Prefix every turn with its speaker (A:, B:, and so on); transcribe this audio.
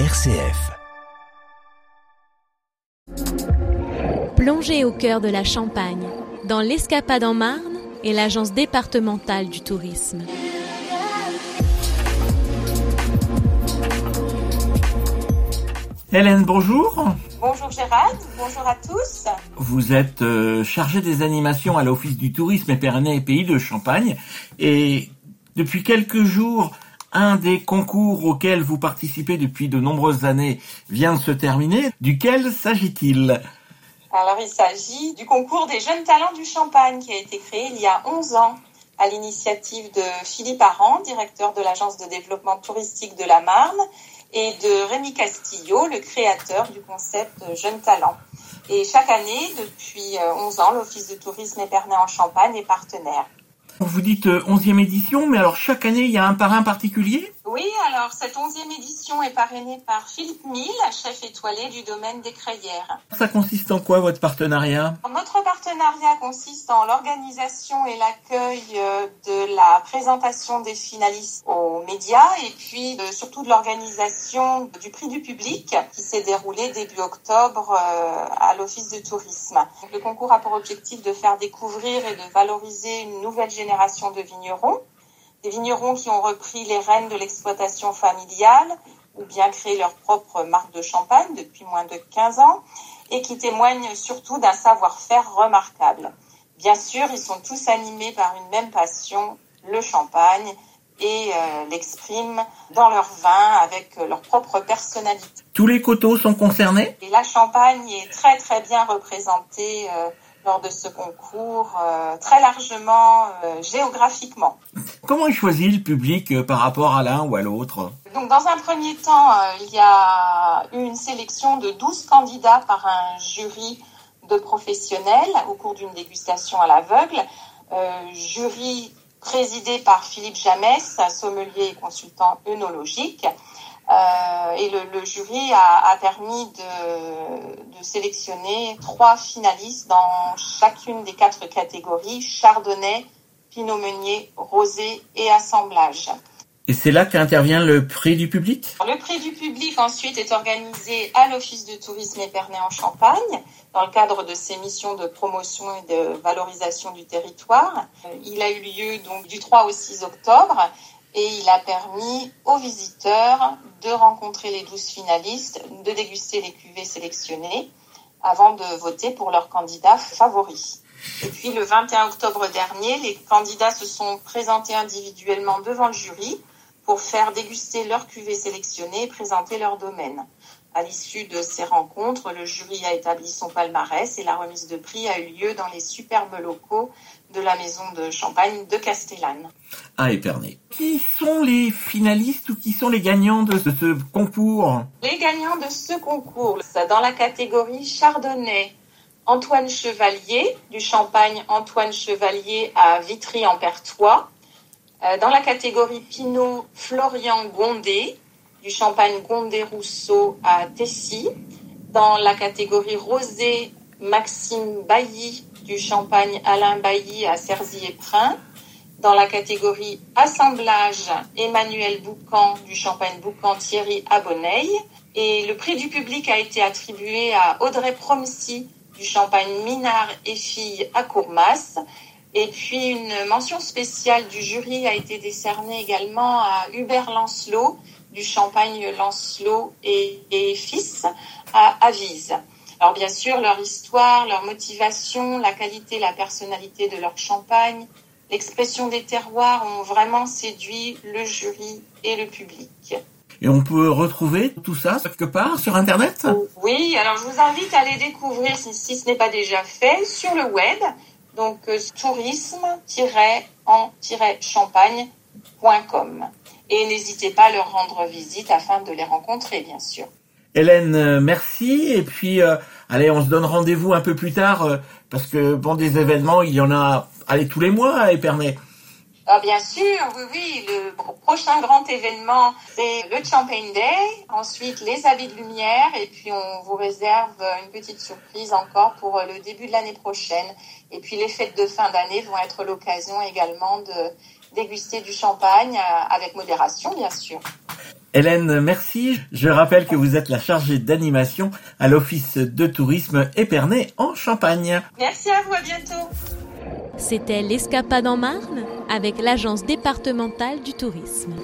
A: RCF.
B: Plongez au cœur de la Champagne, dans l'Escapade en Marne et l'Agence départementale du tourisme.
C: Hélène, bonjour.
D: Bonjour Gérald, bonjour à tous.
C: Vous êtes euh, chargée des animations à l'Office du tourisme Épernay et Pays de Champagne et depuis quelques jours, un des concours auxquels vous participez depuis de nombreuses années vient de se terminer. Duquel s'agit-il?
D: Alors il s'agit du concours des jeunes talents du Champagne qui a été créé il y a 11 ans à l'initiative de Philippe Aran, directeur de l'agence de développement touristique de la Marne, et de Rémi Castillo, le créateur du concept Jeunes Talents. Et chaque année, depuis 11 ans, l'Office de tourisme Épernay en Champagne est partenaire.
C: Vous dites 11e édition, mais alors chaque année, il y a un parrain particulier?
D: Oui, alors cette 11e édition est parrainée par Philippe Mille, chef étoilé du domaine des Crayères.
C: Ça consiste en quoi votre partenariat?
D: Notre partenariat consiste en l'organisation et l'accueil de la présentation des finalistes aux médias et puis surtout de l'organisation du prix du public qui s'est déroulé début octobre à l'Office de tourisme. Le concours a pour objectif de faire découvrir et de valoriser une nouvelle génération génération de vignerons, des vignerons qui ont repris les rênes de l'exploitation familiale ou bien créé leur propre marque de champagne depuis moins de 15 ans et qui témoignent surtout d'un savoir-faire remarquable. Bien sûr, ils sont tous animés par une même passion, le champagne, et euh, l'expriment dans leur vin avec leur propre personnalité.
C: Tous les coteaux sont concernés?
D: Et la Champagne est très très bien représentée euh, lors de ce concours euh, très largement euh, géographiquement.
C: Comment est choisi le public euh, par rapport à l'un ou à l'autre?
D: Donc dans un premier temps, il y a eu une sélection de 12 candidats par un jury de professionnels au cours d'une dégustation à l'aveugle. jury présidé par Philippe Jamès, sommelier et consultant œnologique. Euh, et le, le jury a, a permis de, de, sélectionner trois finalistes dans chacune des quatre catégories chardonnay, pinot meunier, rosé et assemblage.
C: Et c'est là qu'intervient le prix du public?
D: Le prix du public ensuite est organisé à l'Office de tourisme Épernay en Champagne dans le cadre de ses missions de promotion et de valorisation du territoire. Il a eu lieu donc du 3 au 6 octobre et il a permis aux visiteurs de rencontrer les 12 finalistes, de déguster les cuvées sélectionnées avant de voter pour leurs candidats favoris. Et puis le 21 octobre dernier, les candidats se sont présentés individuellement devant le jury pour faire déguster leurs cuvées sélectionnées et présenter leur domaine. À l'issue de ces rencontres, le jury a établi son palmarès et la remise de prix a eu lieu dans les superbes locaux de la maison de champagne de Castellane.
C: À Épernay. Qui sont les finalistes ou qui sont les gagnants de ce concours?
D: Les gagnants de ce concours, dans la catégorie Chardonnay, Antoine Chevalier, du champagne Antoine Chevalier à Vitry-en-Pertois. Dans la catégorie Pinot, Florian Gondé, du champagne Gondé-Rousseau à Tessy. Dans la catégorie Rosé, Maxime Bailly, du champagne Alain Bailly à Cerzy-et-Prin. Dans la catégorie assemblage, Emmanuel Boucan du champagne Boucan Thierry à Bonneil. Et le prix du public a été attribué à Audrey Promsy du champagne Minard et Filles à Courmas. Et puis une mention spéciale du jury a été décernée également à Hubert Lancelot du champagne Lancelot et, et fils à Avise. Alors bien sûr, leur histoire, leur motivation, la qualité, la personnalité de leur champagne, l'expression des terroirs ont vraiment séduit le jury et le public.
C: Et on peut retrouver tout ça quelque part sur Internet?
D: Oui, alors je vous invite à les découvrir si, si ce n'est pas déjà fait sur le web. Donc euh, tourisme-en-champagne.com. Et n'hésitez pas à leur rendre visite afin de les rencontrer, bien sûr.
C: Hélène, merci. Et puis, euh, allez, on se donne rendez-vous un peu plus tard euh, parce que bon, des événements, il y en a, allez, tous les mois à Épernay.
D: Ah, bien sûr, oui, oui. Le prochain grand événement, c'est le Champagne Day. Ensuite, les habits de lumière. Et puis, on vous réserve une petite surprise encore pour le début de l'année prochaine. Et puis, les fêtes de fin d'année vont être l'occasion également de déguster du champagne avec modération, bien sûr.
C: Hélène, merci. Je rappelle que vous êtes la chargée d'animation à l'Office de tourisme Épernay en Champagne.
D: Merci à vous, à bientôt.
B: C'était l'Escapade en Marne avec l'Agence départementale du tourisme.